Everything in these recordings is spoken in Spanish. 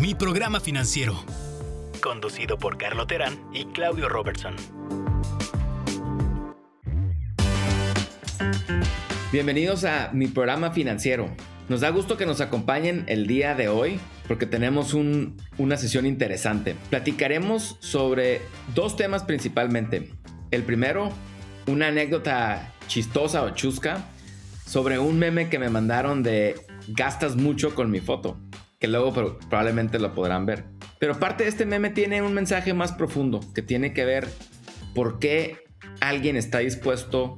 Mi programa financiero. Conducido por Carlo Terán y Claudio Robertson. Bienvenidos a mi programa financiero. Nos da gusto que nos acompañen el día de hoy porque tenemos una sesión interesante. Platicaremos sobre dos temas principalmente. El primero, una anécdota chistosa o chusca sobre un meme que me mandaron de gastas mucho con mi foto, que luego probablemente lo podrán ver. Pero parte de este meme tiene un mensaje más profundo que tiene que ver por qué alguien está dispuesto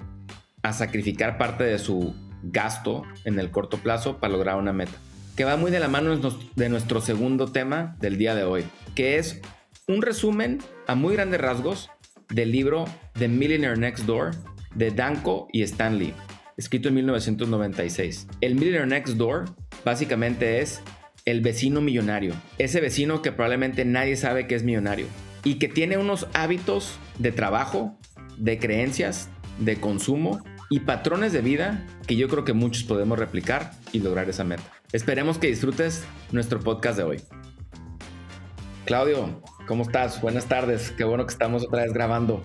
a sacrificar parte de su gasto en el corto plazo para lograr una meta. Que va muy de la mano de nuestro segundo tema del día de hoy, que es un resumen a muy grandes rasgos del libro The Millionaire Next Door de Danko y Stanley, escrito en 1996. El Millionaire Next Door básicamente es el vecino millonario, ese vecino que probablemente nadie sabe que es millonario y que tiene unos hábitos de trabajo, de creencias, de consumo y patrones de vida que yo creo que muchos podemos replicar y lograr esa meta. Esperemos que disfrutes nuestro podcast de hoy. Claudio, ¿cómo estás? Buenas tardes. Qué bueno que estamos otra vez grabando.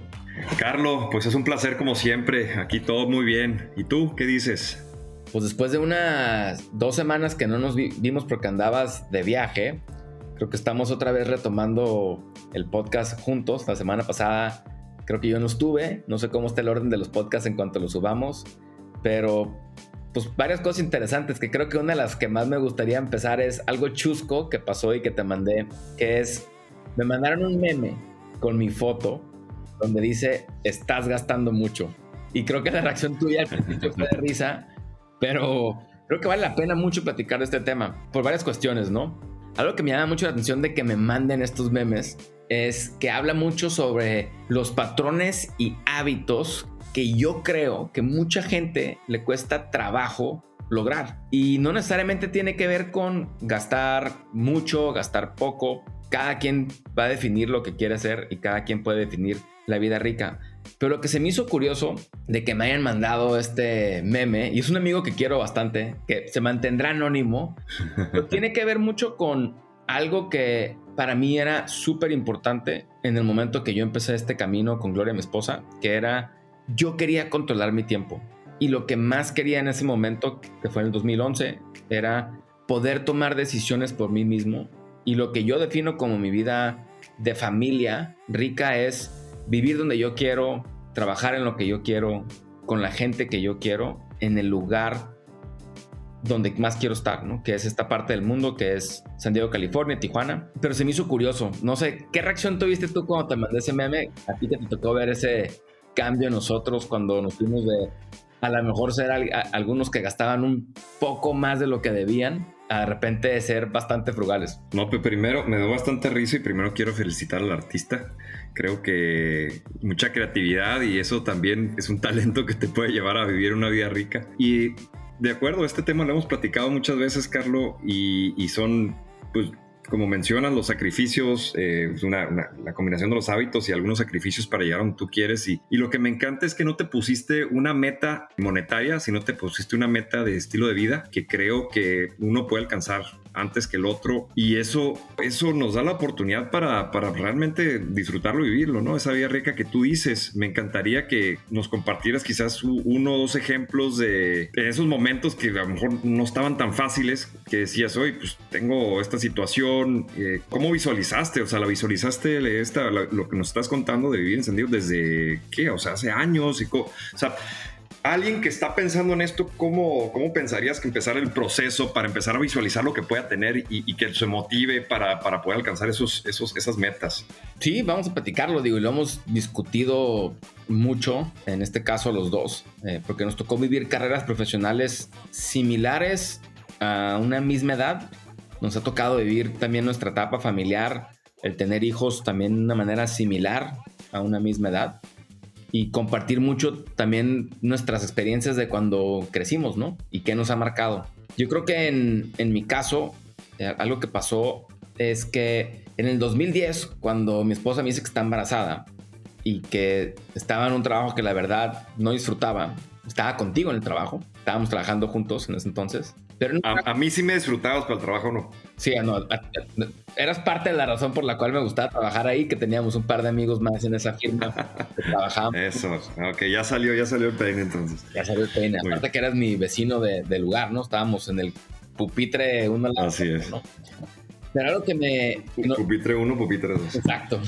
Carlos, pues es un placer como siempre. Aquí todo muy bien. ¿Y tú qué dices? Pues después de unas dos semanas que no nos vimos porque andabas de viaje, creo que estamos otra vez retomando el podcast juntos. La semana pasada Creo que yo no estuve, no sé cómo está el orden de los podcasts en cuanto los subamos, pero pues varias cosas interesantes que creo que una de las que más me gustaría empezar es algo chusco que pasó y que te mandé, que es, me mandaron un meme con mi foto donde dice, estás gastando mucho. Y creo que la reacción tuya al principio fue de risa, pero creo que vale la pena mucho platicar de este tema, por varias cuestiones, ¿no? Algo que me llama mucho la atención de que me manden estos memes es que habla mucho sobre los patrones y hábitos que yo creo que mucha gente le cuesta trabajo lograr. Y no necesariamente tiene que ver con gastar mucho, gastar poco. Cada quien va a definir lo que quiere hacer y cada quien puede definir la vida rica. Pero lo que se me hizo curioso de que me hayan mandado este meme, y es un amigo que quiero bastante, que se mantendrá anónimo, tiene que ver mucho con algo que para mí era súper importante en el momento que yo empecé este camino con Gloria, mi esposa, que era yo quería controlar mi tiempo. Y lo que más quería en ese momento, que fue en el 2011, era poder tomar decisiones por mí mismo. Y lo que yo defino como mi vida de familia rica es vivir donde yo quiero, trabajar en lo que yo quiero, con la gente que yo quiero, en el lugar donde más quiero estar, ¿no? Que es esta parte del mundo que es San Diego, California, Tijuana. Pero se me hizo curioso. No sé, ¿qué reacción tuviste tú cuando te mandé ese meme? A ti que te tocó ver ese cambio nosotros cuando nos fuimos de a lo mejor ser algunos que gastaban un poco más de lo que debían a de repente ser bastante frugales. No, pero primero me da bastante risa y primero quiero felicitar al artista. Creo que mucha creatividad y eso también es un talento que te puede llevar a vivir una vida rica. Y de acuerdo, este tema lo hemos platicado muchas veces, Carlo, y, y son, pues, como mencionas, los sacrificios, eh, la combinación de los hábitos y algunos sacrificios para llegar a donde tú quieres. Y, y, lo que me encanta es que no te pusiste una meta monetaria, sino te pusiste una meta de estilo de vida que creo que uno puede alcanzar antes que el otro y eso, eso nos da la oportunidad para, para realmente disfrutarlo y vivirlo, ¿no? Esa vida rica que tú dices. Me encantaría que nos compartieras quizás uno o dos ejemplos de, esos momentos que a lo mejor no estaban tan fáciles, que decías, hoy pues tengo esta situación, eh, ¿cómo visualizaste? O sea, la visualizaste esta, lo que nos estás contando de vivir encendido desde, ¿qué? O sea, hace años y... O sea, alguien que está pensando en esto, ¿cómo, cómo pensarías que empezar el proceso para empezar a visualizar lo que pueda tener y, que se motive para, para, poder alcanzar esos, esos, esas metas? Sí, vamos a platicarlo, digo, y lo hemos discutido mucho, en este caso los dos, eh, porque nos tocó vivir carreras profesionales similares a una misma edad. Nos ha tocado vivir también nuestra etapa familiar, el tener hijos también de una manera similar a una misma edad y compartir mucho también nuestras experiencias de cuando crecimos, ¿no? Y qué nos ha marcado. Yo creo que en, mi caso, eh, algo que pasó es que en el 2010, cuando mi esposa me dice que está embarazada y que estaba en un trabajo que la verdad no disfrutaba, estaba contigo en el trabajo, estábamos trabajando juntos en ese entonces, Pero a, mí sí me disfrutabas, pero el trabajo no. Sí, no, eras parte de la razón por la cual me gustaba trabajar ahí, que teníamos un par de amigos más en esa firma que trabajábamos. Eso, ok, ya salió, ya salió el peine entonces. Ya salió el peine, aparte que eras mi vecino de, lugar, ¿no? Estábamos en el pupitre uno al Así es. ¿no? Pero algo que me... Pupitre uno, pupitre dos. Exacto.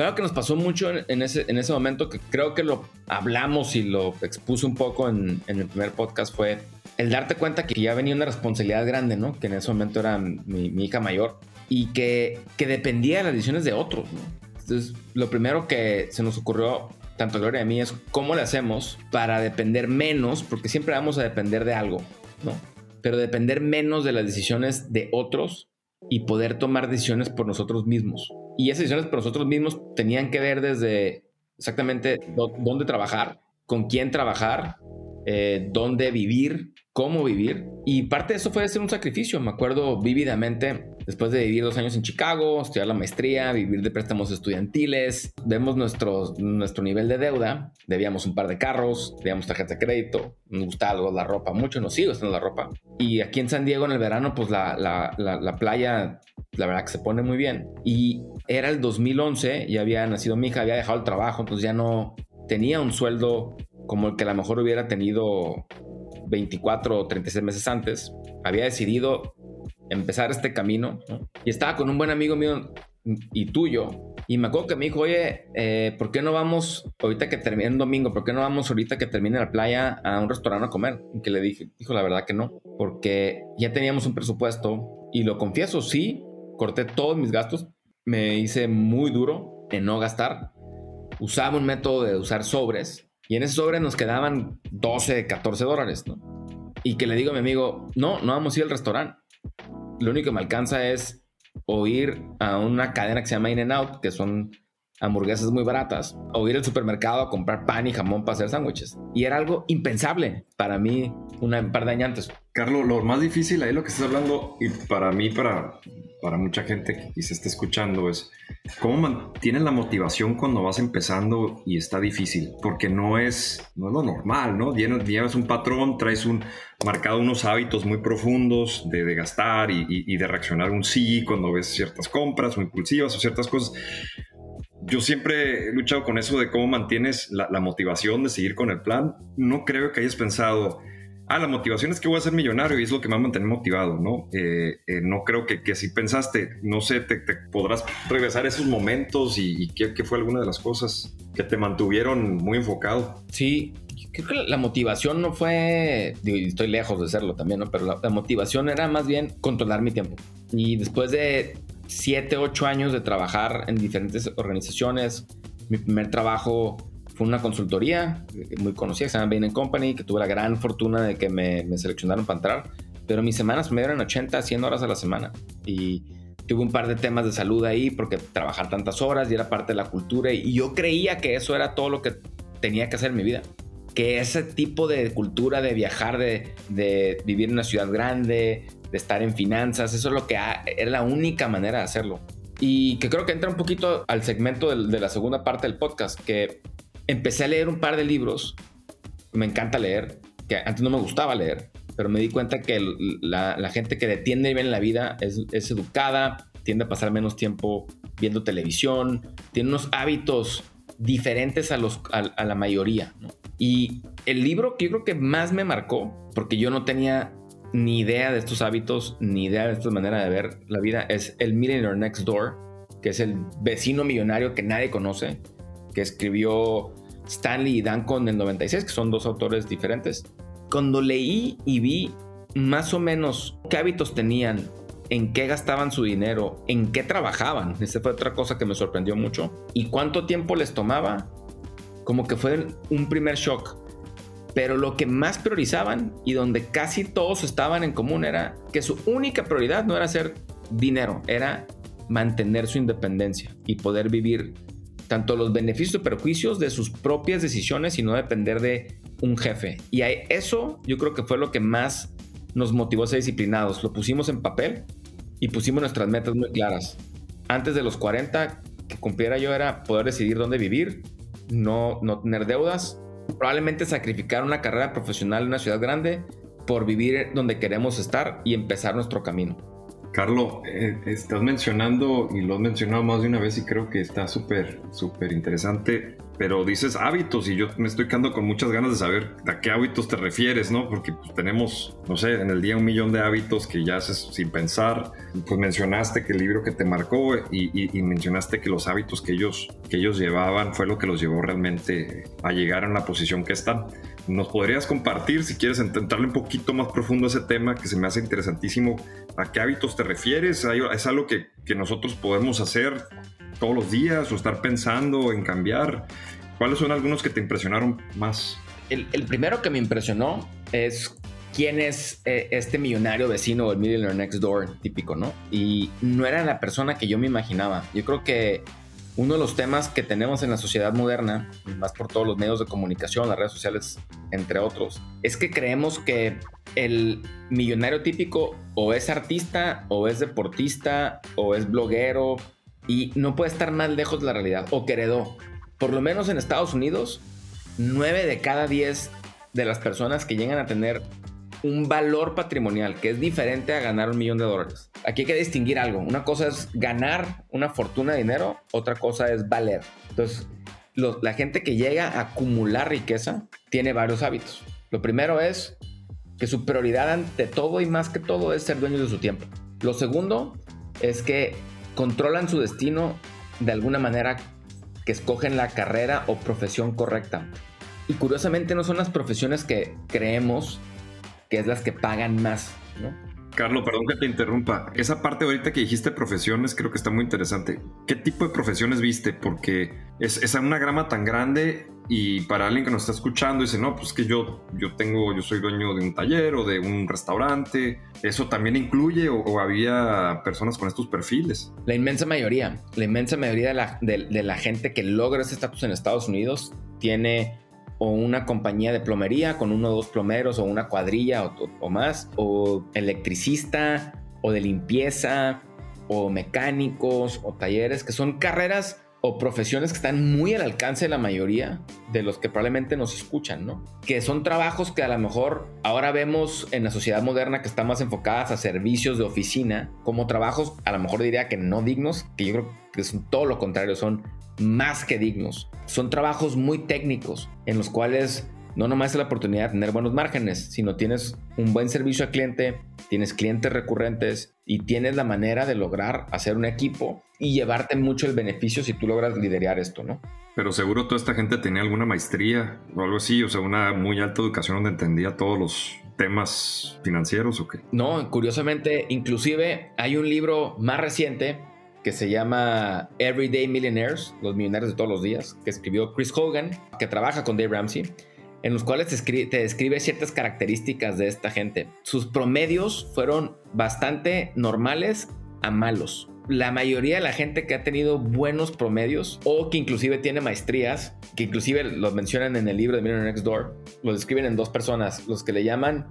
Claro que nos pasó mucho en ese, en ese momento, que creo que lo hablamos y lo expuse un poco en, en el primer podcast, fue el darte cuenta que ya venía una responsabilidad grande, ¿no? Que en ese momento era mi, hija mayor y que, que, dependía de las decisiones de otros, ¿no? Entonces, lo primero que se nos ocurrió, tanto Gloria y a mí, es cómo le hacemos para depender menos, porque siempre vamos a depender de algo, ¿no? Pero depender menos de las decisiones de otros y poder tomar decisiones por nosotros mismos. Y esas decisiones por nosotros mismos tenían que ver desde exactamente dónde trabajar, con quién trabajar, eh, dónde vivir, cómo vivir. Y parte de eso fue hacer un sacrificio. Me acuerdo vívidamente, después de vivir dos años en Chicago, estudiar la maestría, vivir de préstamos estudiantiles, vemos nuestro, nuestro nivel de deuda. Debíamos un par de carros, debíamos tarjeta de crédito, nos gustaba la ropa, mucho nos sigue gustando la ropa. Y aquí en San Diego en el verano, pues la, la, la, playa, la verdad que se pone muy bien. Y era el 2011, ya había nacido mi hija, había dejado el trabajo, entonces ya no tenía un sueldo como el que a lo mejor hubiera tenido 24 o 36 meses antes, había decidido empezar este camino y estaba con un buen amigo mío y tuyo. Y me acuerdo que me dijo, oye, eh, ¿por qué no vamos ahorita que termine el domingo? ¿Por qué no vamos ahorita que termine la playa a un restaurante a comer? Y que le dije, dijo la verdad que no, porque ya teníamos un presupuesto y lo confieso, sí, corté todos mis gastos, me hice muy duro en no gastar. Usaba un método de usar sobres y en ese sobre nos quedaban 12, 14 dólares, ¿no? Y que le digo a mi amigo, no, no vamos a ir al restaurante. Lo único que me alcanza es o ir a una cadena que se llama In n Out, que son hamburguesas muy baratas, o ir al supermercado a comprar pan y jamón para hacer sándwiches. Y era algo impensable para mí un par de años antes. Carlos, lo más difícil ahí lo que estás hablando, y para mí, para, para mucha gente que se esté escuchando, es cómo mantienes la motivación cuando vas empezando y está difícil, porque no es, no es lo normal, ¿no? Llevas un patrón, traes un marcado unos hábitos muy profundos de, de gastar y, de reaccionar un sí cuando ves ciertas compras o impulsivas o ciertas cosas. Yo siempre he luchado con eso de cómo mantienes la motivación de seguir con el plan. No creo que hayas pensado, ah, la motivación es que voy a ser millonario y es lo que me va a mantener motivado, ¿no? Eh, eh, no creo que, que, si pensaste, no sé, te, podrás regresar a esos momentos y, qué, fue alguna de las cosas que te mantuvieron muy enfocado. Sí, creo que la motivación no fue, digo, estoy lejos de serlo también, ¿no? Pero la, la motivación era más bien controlar mi tiempo. Y después de siete, ocho años de trabajar en diferentes organizaciones, mi primer trabajo fue una consultoría muy conocida que se llama Bain Company, que tuve la gran fortuna de que me, seleccionaron para entrar, pero mis semanas me dieron 80, 100 horas a la semana y tuve un par de temas de salud ahí porque trabajar tantas horas y era parte de la cultura y yo creía que eso era todo lo que tenía que hacer en mi vida. Que ese tipo de cultura de viajar, de, de vivir en una ciudad grande, de estar en finanzas, eso es lo que era la única manera de hacerlo. Y que creo que entra un poquito al segmento de, de la segunda parte del podcast, que empecé a leer un par de libros. Me encanta leer, que antes no me gustaba leer, pero me di cuenta que la, gente que detiene bien en la vida es, educada, tiende a pasar menos tiempo viendo televisión, tiene unos hábitos diferentes a, los, a, la mayoría. Y el libro que yo creo que más me marcó, porque yo no tenía ni idea de estos hábitos, ni idea de esta manera de ver la vida, es El Millionaire Next Door, que es el vecino millonario que nadie conoce, que escribió Stanley y Danko en el 96, que son dos autores diferentes. Cuando leí y vi más o menos qué hábitos tenían, en qué gastaban su dinero, en qué trabajaban, esa fue otra cosa que me sorprendió mucho, y cuánto tiempo les tomaba, como que fue un primer shock. Pero lo que más priorizaban y donde casi todos estaban en común era que su única prioridad no era hacer dinero, era mantener su independencia y poder vivir tanto los beneficios y perjuicios de sus propias decisiones y no depender de un jefe. Y eso yo creo que fue lo que más nos motivó a ser disciplinados. Lo pusimos en papel y pusimos nuestras metas muy claras. Antes de los 40 que cumpliera yo era poder decidir dónde vivir, no, no tener deudas, probablemente sacrificar una carrera profesional en una ciudad grande por vivir donde queremos estar y empezar nuestro camino. Carlos, eh, estás mencionando, y lo has mencionado más de una vez y creo que está súper, súper interesante, pero dices hábitos y yo me estoy quedando con muchas ganas de saber a qué hábitos te refieres, ¿no? Porque pues, tenemos, no sé, en el día un millón de hábitos que ya haces sin pensar. Pues mencionaste que el libro que te marcó y, y, mencionaste que los hábitos que ellos, que ellos llevaban fue lo que los llevó realmente a llegar a la posición que están. ¿Nos podrías compartir, si quieres entrarle un poquito más profundo a ese tema que se me hace interesantísimo, a qué hábitos te refieres? ¿Es algo que, que nosotros podemos hacer todos los días o estar pensando en cambiar? ¿Cuáles son algunos que te impresionaron más? El, primero que me impresionó es quién es eh, este millonario vecino el Millionaire Next Door típico, ¿no? Y no era la persona que yo me imaginaba. Yo creo que uno de los temas que tenemos en la sociedad moderna, más por todos los medios de comunicación, las redes sociales, entre otros, es que creemos que el millonario típico o es artista, o es deportista, o es bloguero, y no puede estar más lejos de la realidad, o que heredó. Por lo menos en Estados Unidos, 9 de cada 10 de las personas que llegan a tener un valor patrimonial que es diferente a ganar un millón de dólares. Aquí hay que distinguir algo. Una cosa es ganar una fortuna de dinero, otra cosa es valer. Entonces, la gente que llega a acumular riqueza tiene varios hábitos. Lo primero es que su prioridad ante todo y más que todo es ser dueños de su tiempo. Lo segundo es que controlan su destino de alguna manera que escogen la carrera o profesión correcta. Y curiosamente no son las profesiones que creemos que es las que pagan más, ¿no? Carlos, perdón que te interrumpa. Esa parte ahorita que dijiste profesiones creo que está muy interesante. ¿Qué tipo de profesiones viste? Porque es, es una grama tan grande y para alguien que nos está escuchando dice, no, pues que yo, yo tengo, yo soy dueño de un taller o de un restaurante. ¿Eso también incluye o, había personas con estos perfiles? La inmensa mayoría, la inmensa mayoría de la, de la gente que logra ese estatus en Estados Unidos tiene o una compañía de plomería con uno o dos plomeros o una cuadrilla o, más, o electricista o de limpieza o mecánicos o talleres, que son carreras o profesiones que están muy al alcance de la mayoría de los que probablemente nos escuchan, ¿no? Que son trabajos que a lo mejor ahora vemos en la sociedad moderna que están más enfocadas a servicios de oficina, como trabajos a lo mejor diría que no dignos, que yo creo que son todo lo contrario, son más que dignos. Son trabajos muy técnicos en los cuales no nomás es la oportunidad de tener buenos márgenes, sino tienes un buen servicio al cliente, tienes clientes recurrentes y tienes la manera de lograr hacer un equipo y llevarte mucho el beneficio si tú logras liderar esto, ¿no? Pero seguro toda esta gente tenía alguna maestría o algo así, o sea, una muy alta educación donde entendía todos los temas financieros o qué. No, curiosamente, inclusive hay un libro más reciente que se llama Everyday Millionaires, los millonarios de todos los días, que escribió Chris Hogan, que trabaja con Dave Ramsey, en los cuales te, describe ciertas características de esta gente. Sus promedios fueron bastante normales a malos. La mayoría de la gente que ha tenido buenos promedios o que inclusive tiene maestrías, que inclusive los mencionan en el libro de Millionaire Next Door, los describen en dos personas, los que le llaman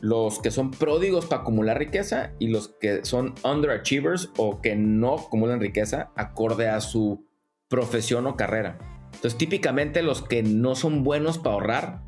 los que son pródigos para acumular riqueza y los que son underachievers o que no acumulan riqueza acorde a su profesión o carrera. Entonces, típicamente los que no son buenos para ahorrar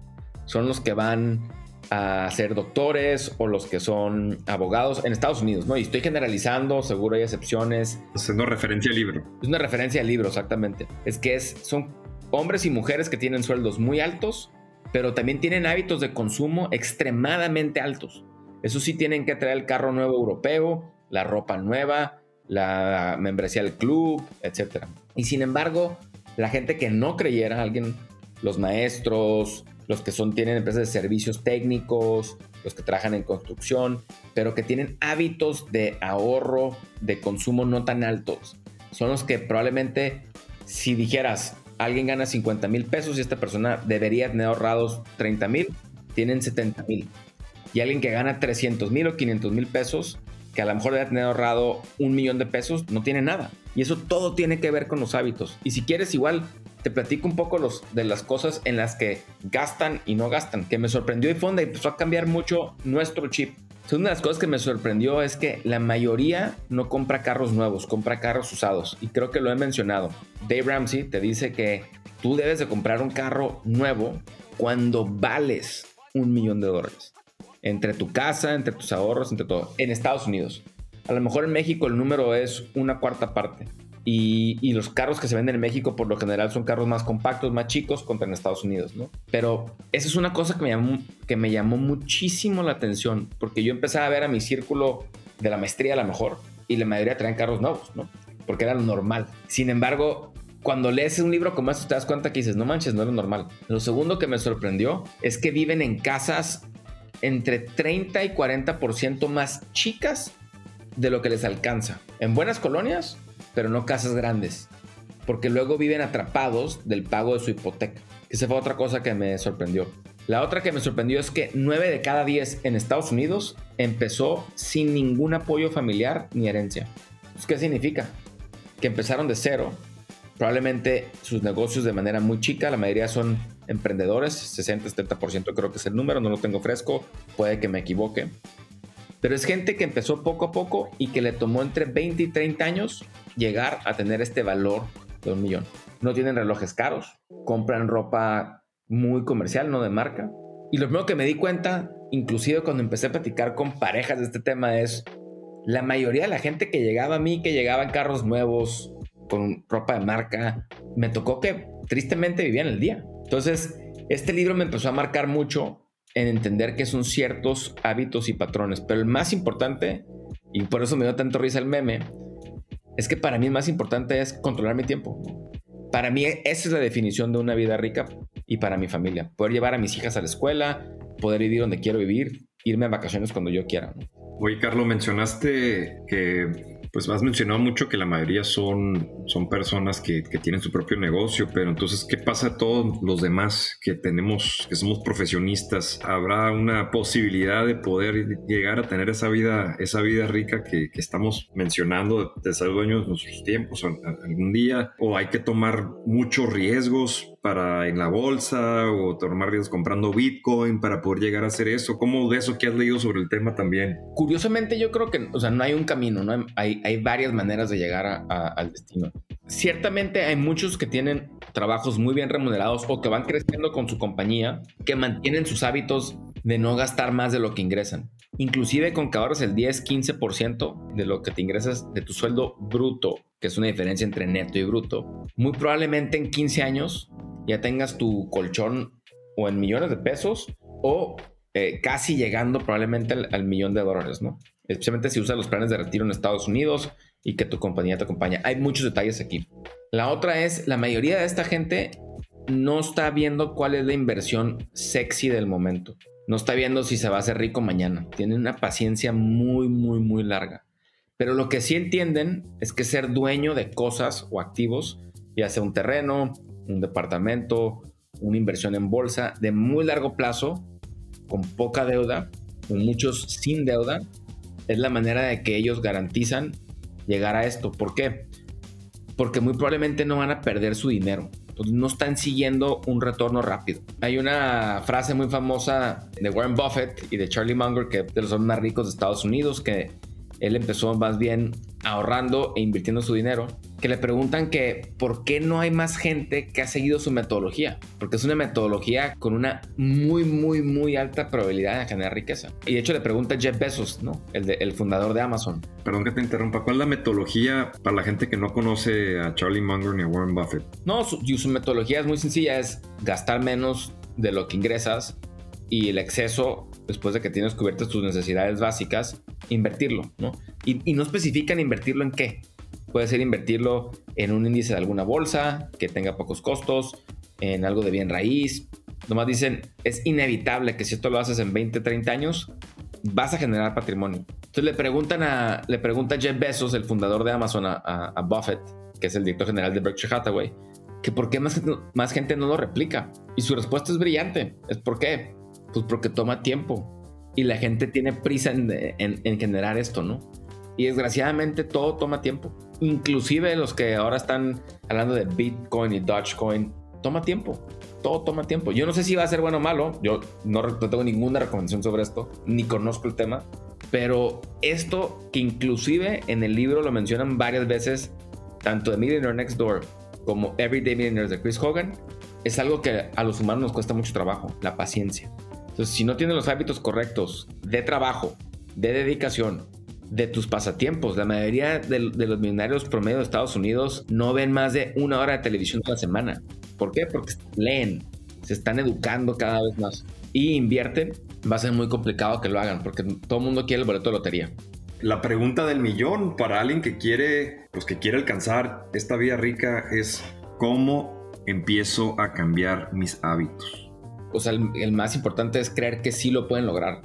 son los que van a ser doctores o los que son abogados en Estados Unidos, ¿no? Y estoy generalizando, seguro hay excepciones. Haciendo referencia al libro. Es una referencia al libro, exactamente. Es que es, son hombres y mujeres que tienen sueldos muy altos pero también tienen hábitos de consumo extremadamente altos. Eso sí, tienen que traer el carro nuevo europeo, la ropa nueva, la membresía del club, etc. Y sin embargo, la gente que no creyera, alguien, los maestros, los que son, tienen empresas de servicios técnicos, los que trabajan en construcción, pero que tienen hábitos de ahorro, de consumo no tan altos, son los que probablemente, si dijeras, alguien gana 50 mil pesos y esta persona debería tener ahorrados 30 mil, tienen 70 mil. Y alguien que gana 300 mil o 500 mil pesos, que a lo mejor debe tener ahorrado un millón de pesos, no tiene nada. Y eso todo tiene que ver con los hábitos. Y si quieres, igual te platico un poco los, de las cosas en las que gastan y no gastan, que me sorprendió y fonda y empezó a cambiar mucho nuestro chip. Una de las cosas que me sorprendió es que la mayoría no compra carros nuevos, compra carros usados. Y creo que lo he mencionado. Dave Ramsey te dice que tú debes de comprar un carro nuevo cuando vales un millón de dólares. entre tu casa, entre tus ahorros, entre todo, en Estados Unidos. A lo mejor en México el número es una cuarta parte. Y, los carros que se venden en México por lo general son carros más compactos, más chicos contra en Estados Unidos, ¿no? Pero eso es una cosa que me llamó, que me llamó muchísimo la atención, porque yo empecé a ver a mi círculo de la maestría a lo mejor, y la mayoría traen carros nuevos, ¿no? Porque era lo normal. Sin embargo, cuando lees un libro como este te das cuenta que dices, no manches, no lo normal. Lo segundo que me sorprendió es que viven en casas entre 30 y 40% más chicas de lo que les alcanza. En buenas colonias, pero no casas grandes. Porque luego viven atrapados del pago de su hipoteca. Esa fue otra cosa que me sorprendió. La otra que me sorprendió es que 9 de cada 10 en Estados Unidos empezó sin ningún apoyo familiar ni herencia. ¿Qué significa? Que empezaron de cero. Probablemente sus negocios de manera muy chica, la mayoría son emprendedores, 60-70% creo que es el número, no lo tengo fresco, puede que me equivoque. Pero es gente que empezó poco a poco y que le tomó entre 20 y 30 años llegar a tener este valor de un millón. No tienen relojes caros, compran ropa muy comercial, no de marca. Y lo primero que me di cuenta, inclusive cuando empecé a platicar con parejas de este tema, es la mayoría de la gente que llegaba a mí, que llegaba en carros nuevos, con ropa de marca, me tocó que tristemente vivían el día. Entonces, este libro me empezó a marcar mucho en entender que son ciertos hábitos y patrones, pero el más importante, y por eso me dio tanto risa el meme, es que para mí más importante es controlar mi tiempo. Para mí esa es la definición de una vida rica y para mi familia. Poder llevar a mis hijas a la escuela, poder vivir donde quiero vivir, irme a vacaciones cuando yo quiera. Oye, Carlos, mencionaste que pues has mencionado mucho que la mayoría son, son personas que, que, tienen su propio negocio, pero entonces, ¿qué pasa a todos los demás que tenemos, que somos profesionistas? ¿Habrá una posibilidad de poder llegar a tener esa vida, esa vida rica que, que estamos mencionando de ser dueños de nuestros tiempos algún día? ¿O hay que tomar muchos riesgos para en la bolsa o tomar riesgos comprando Bitcoin para poder llegar a hacer eso? ¿Cómo de eso que has leído sobre el tema también? Curiosamente yo creo que, o sea, no hay un camino, ¿no? Hay, hay varias maneras de llegar al destino. Ciertamente hay muchos que tienen trabajos muy bien remunerados o que van creciendo con su compañía, que mantienen sus hábitos de no gastar más de lo que ingresan. Inclusive con que ahorras el 10-15% de lo que te ingresas de tu sueldo bruto, que es una diferencia entre neto y bruto, muy probablemente en 15 años ya tengas tu colchón o en millones de pesos o eh, casi llegando probablemente al, millón de dólares, ¿no? Especialmente si usas los planes de retiro en Estados Unidos y que tu compañía te acompaña. Hay muchos detalles aquí. La otra es, la mayoría de esta gente no está viendo cuál es la inversión sexy del momento. No está viendo si se va a hacer rico mañana. Tienen una paciencia muy, muy, muy larga. Pero lo que sí entienden es que ser dueño de cosas o activos, ya sea un terreno, un departamento, una inversión en bolsa de muy largo plazo, con poca deuda, con muchos sin deuda, es la manera de que ellos garantizan llegar a esto. ¿Por qué? Porque muy probablemente no van a perder su dinero. No están siguiendo un retorno rápido. Hay una frase muy famosa de Warren Buffett y de Charlie Munger, que de los más ricos de Estados Unidos, que él empezó más bien ahorrando e invirtiendo su dinero, que le preguntan que por qué no hay más gente que ha seguido su metodología, porque es una metodología con una muy, muy, muy alta probabilidad de generar riqueza. Y de hecho le pregunta Jeff Bezos, ¿no? El, el fundador de Amazon. Perdón que te interrumpa, ¿cuál es la metodología para la gente que no conoce a Charlie Munger ni a Warren Buffett? No, su, su metodología es muy sencilla, es gastar menos de lo que ingresas y el exceso, después de que tienes cubiertas tus necesidades básicas, invertirlo, ¿no? Y, no especifican invertirlo en qué. Puede ser invertirlo en un índice de alguna bolsa que tenga pocos costos, en algo de bien raíz. Nomás dicen, es inevitable que si esto lo haces en 20, 30 años, vas a generar patrimonio. Entonces le preguntan a, le pregunta Jeff Bezos, el fundador de Amazon, a, Buffett, que es el director general de Berkshire Hathaway, que por qué más, más gente no lo replica. Y su respuesta es brillante. Es por qué. Pues porque toma tiempo y la gente tiene prisa en, generar esto, ¿no? Y desgraciadamente todo toma tiempo. Inclusive los que ahora están hablando de Bitcoin y Dogecoin, toma tiempo. Todo toma tiempo. Yo no sé si va a ser bueno o malo. Yo no, no tengo ninguna recomendación sobre esto, ni conozco el tema. Pero esto que inclusive en el libro lo mencionan varias veces, tanto de Millionaire Next Door como Everyday Millionaires de Chris Hogan, es algo que a los humanos nos cuesta mucho trabajo, la paciencia. Entonces, si no tienes los hábitos correctos de trabajo, de dedicación, de tus pasatiempos, la mayoría de, los millonarios promedio de Estados Unidos no ven más de una hora de televisión a la semana. ¿Por qué? Porque leen, se están educando cada vez más y invierten. Va a ser muy complicado que lo hagan porque todo el mundo quiere el boleto de lotería. La pregunta del millón para alguien que quiere, pues que quiere alcanzar esta vida rica es ¿cómo empiezo a cambiar mis hábitos? O sea, el, más importante es creer que sí lo pueden lograr,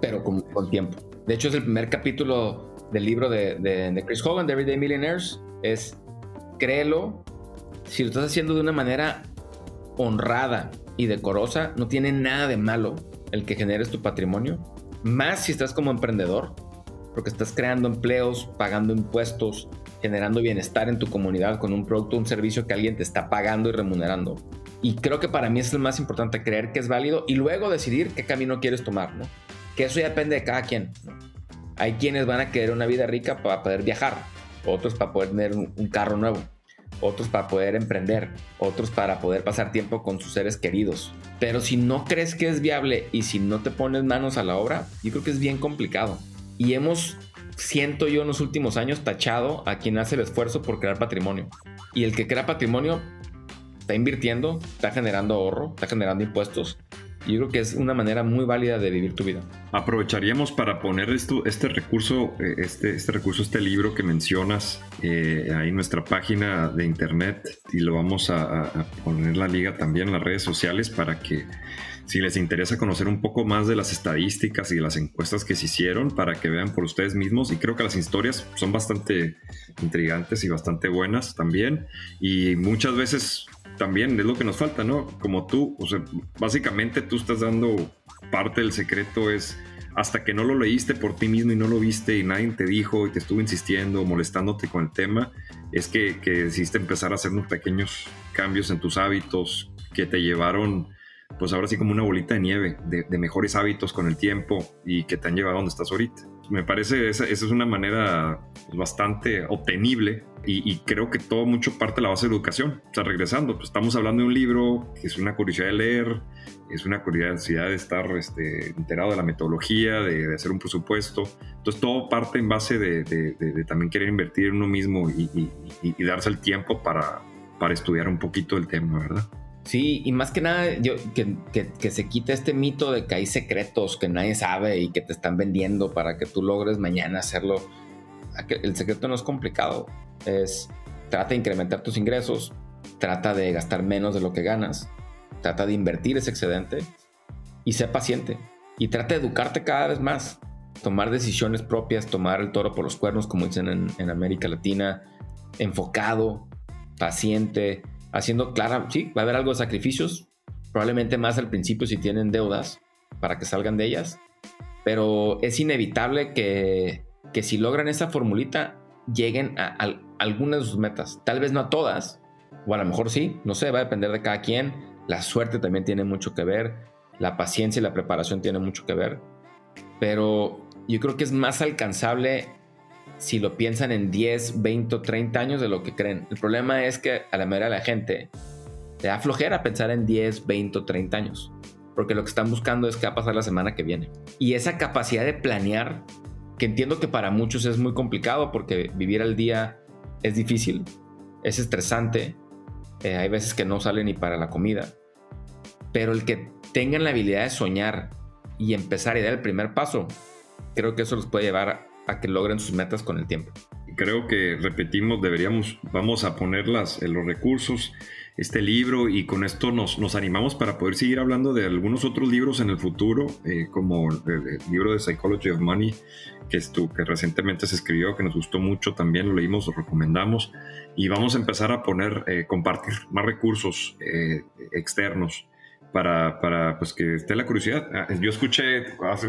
pero con, tiempo. De hecho, es el primer capítulo del libro de, de, Chris Hogan, de Everyday Millionaires. Es créelo. Si lo estás haciendo de una manera honrada y decorosa, no tiene nada de malo el que generes tu patrimonio. Más si estás como emprendedor, porque estás creando empleos, pagando impuestos, generando bienestar en tu comunidad con un producto o un servicio que alguien te está pagando y remunerando. Y creo que para mí es lo más importante, creer que es válido y luego decidir qué camino quieres tomar, ¿no? Que eso ya depende de cada quien. Hay quienes van a querer una vida rica para poder viajar, otros para poder tener un carro nuevo, otros para poder emprender, otros para poder pasar tiempo con sus seres queridos. Pero si no crees que es viable y si no te pones manos a la obra, yo creo que es bien complicado. Y hemos, siento yo en los últimos años, tachado a quien hace el esfuerzo por crear patrimonio. Y el que crea patrimonio está invirtiendo, está generando ahorro, está generando impuestos. Y yo creo que es una manera muy válida de vivir tu vida. Aprovecharíamos para poner esto, este recurso, eh, este, este recurso, este libro que mencionas eh, ahí en nuestra página de internet y lo vamos a, a poner la liga también en las redes sociales para que si les interesa conocer un poco más de las estadísticas y las encuestas que se hicieron para que vean por ustedes mismos. Y creo que las historias son bastante intrigantes y bastante buenas también. Y muchas veces también es lo que nos falta, ¿no? Como tú, o sea, básicamente tú estás dando parte del secreto es hasta que no lo leíste por ti mismo y no lo viste y nadie te dijo y te estuvo insistiendo, molestándote con el tema, es que, que decidiste empezar a hacer unos pequeños cambios en tus hábitos que te llevaron pues ahora sí como una bolita de nieve de, mejores hábitos con el tiempo y que te han llevado a donde estás ahorita. Me parece esa, esa es una manera pues, bastante obtenible y, creo que todo mucho parte de la base de educación. O sea, regresando, pues estamos hablando de un libro que es una curiosidad de leer, es una curiosidad de estar este, enterado de la metodología, de, hacer un presupuesto. Entonces todo parte en base de, de también querer invertir en uno mismo y, y darse el tiempo para, para estudiar un poquito el tema, ¿verdad? Sí, y más que nada, yo, que, que, se quite este mito de que hay secretos que nadie sabe y que te están vendiendo para que tú logres mañana hacerlo. El secreto no es complicado. Es trata de incrementar tus ingresos, trata de gastar menos de lo que ganas, trata de invertir ese excedente y sé paciente. Y trata de educarte cada vez más. Tomar decisiones propias, tomar el toro por los cuernos, como dicen en, en América Latina, enfocado, paciente haciendo clara, sí, va a haber algo de sacrificios, probablemente más al principio si tienen deudas para que salgan de ellas, pero es inevitable que, que si logran esa formulita lleguen a, algunas de sus metas, tal vez no a todas, o a lo mejor sí, no sé, va a depender de cada quien, la suerte también tiene mucho que ver, la paciencia y la preparación tienen mucho que ver, pero yo creo que es más alcanzable si lo piensan en 10, 20 o 30 años de lo que creen. El problema es que a la mayoría de la gente te da flojera pensar en 10, 20 o 30 años. Porque lo que están buscando es qué va a pasar la semana que viene. Y esa capacidad de planear, que entiendo que para muchos es muy complicado porque vivir al día es difícil, es estresante, eh, hay veces que no sale ni para la comida. Pero el que tengan la habilidad de soñar y empezar y dar el primer paso, creo que eso los puede llevar a que logren sus metas con el tiempo. Creo que repetimos, deberíamos, vamos a ponerlas en los recursos, este libro y con esto nos, nos animamos para poder seguir hablando de algunos otros libros en el futuro, eh, como el, libro de Psychology of Money, que, que recientemente se escribió, que nos gustó mucho, también lo leímos, lo recomendamos, y vamos a empezar a poner, eh, compartir más recursos eh, externos para, para pues que esté la curiosidad. Ah, yo escuché,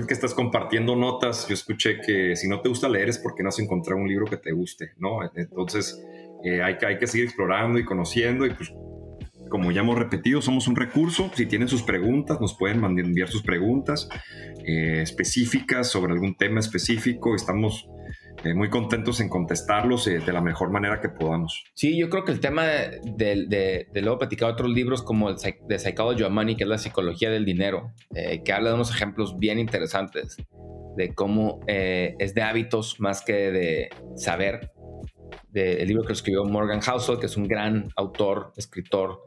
que estás compartiendo notas, yo escuché que si no te gusta leer es porque no has encontrado un libro que te guste, ¿no? Entonces eh, hay, que, hay que seguir explorando y conociendo y pues como ya hemos repetido, somos un recurso. Si tienen sus preguntas, nos pueden enviar sus preguntas eh, específicas sobre algún tema específico. Estamos eh, muy contentos en contestarlos eh, de la mejor manera que podamos. Sí, yo creo que el tema de, de, de, luego platicar otros libros como el de Psychology of Money, que es la psicología del dinero, eh, que habla de unos ejemplos bien interesantes de cómo es de hábitos más que de saber. De, el libro que escribió Morgan Housel, que es un gran autor, escritor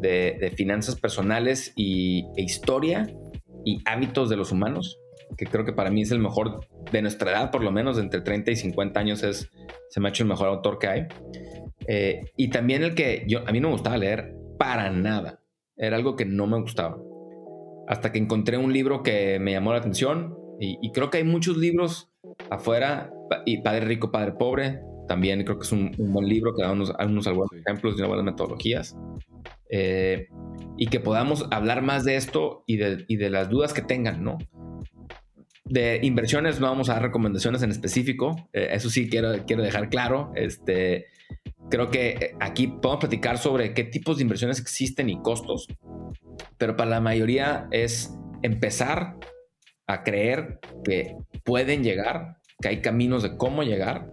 de, finanzas personales y, e historia y hábitos de los humanos que creo que para mí es el mejor de nuestra edad, por lo menos de entre 30 y 50 años, es, se me ha hecho el mejor autor que hay. Eh, y también el que yo, a mí no me gustaba leer para nada. Era algo que no me gustaba. Hasta que encontré un libro que me llamó la atención y, creo que hay muchos libros afuera, y Padre Rico, Padre Pobre, también creo que es un, buen libro que da unos, algunos ejemplos y unas buenas metodologías. Eh, y que podamos hablar más de esto y de, y de las dudas que tengan, ¿no? De inversiones no vamos a dar recomendaciones en específico, eh, eso sí quiero, quiero dejar claro. Este, creo que eh, aquí podemos platicar sobre qué tipos de inversiones existen y costos, pero para la mayoría es empezar a creer que pueden llegar, que hay caminos de cómo llegar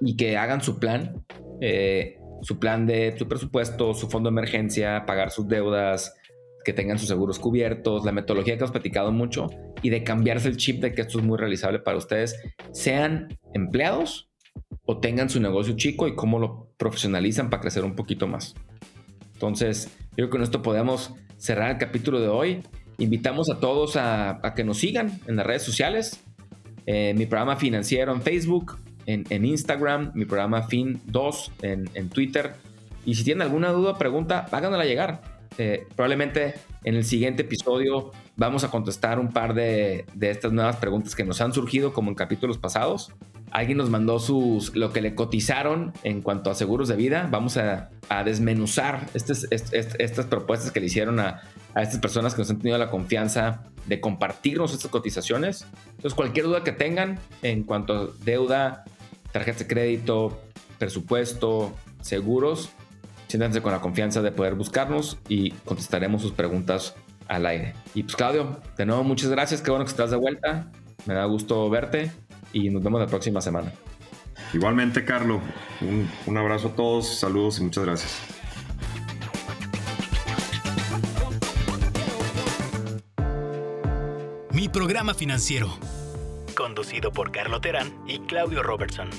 y que hagan su plan, eh, su plan de su presupuesto, su fondo de emergencia, pagar sus deudas, que tengan sus seguros cubiertos, la metodología que hemos platicado mucho y de cambiarse el chip de que esto es muy realizable para ustedes, sean empleados o tengan su negocio chico y cómo lo profesionalizan para crecer un poquito más. Entonces, yo creo que con esto podemos cerrar el capítulo de hoy. Invitamos a todos a, que nos sigan en las redes sociales. Eh, mi programa financiero en Facebook, en, Instagram, mi programa Fin2 en, Twitter. Y si tienen alguna duda, pregunta, háganosla llegar eh, probablemente en el siguiente episodio vamos a contestar un par de, estas nuevas preguntas que nos han surgido como en capítulos pasados. Alguien nos mandó sus, lo que le cotizaron en cuanto a seguros de vida. Vamos a, desmenuzar estas, estas, propuestas que le hicieron a, a estas personas que nos han tenido la confianza de compartirnos estas cotizaciones. Entonces, cualquier duda que tengan en cuanto a deuda, tarjeta de crédito, presupuesto, seguros, siéntanse con la confianza de poder buscarnos y contestaremos sus preguntas al aire. Y pues Claudio, de nuevo muchas gracias, qué bueno que estás de vuelta, me da gusto verte y nos vemos la próxima semana. Igualmente, Carlos, un, un abrazo a todos, saludos y muchas gracias. Mi programa financiero, conducido por Carlo Terán y Claudio Robertson.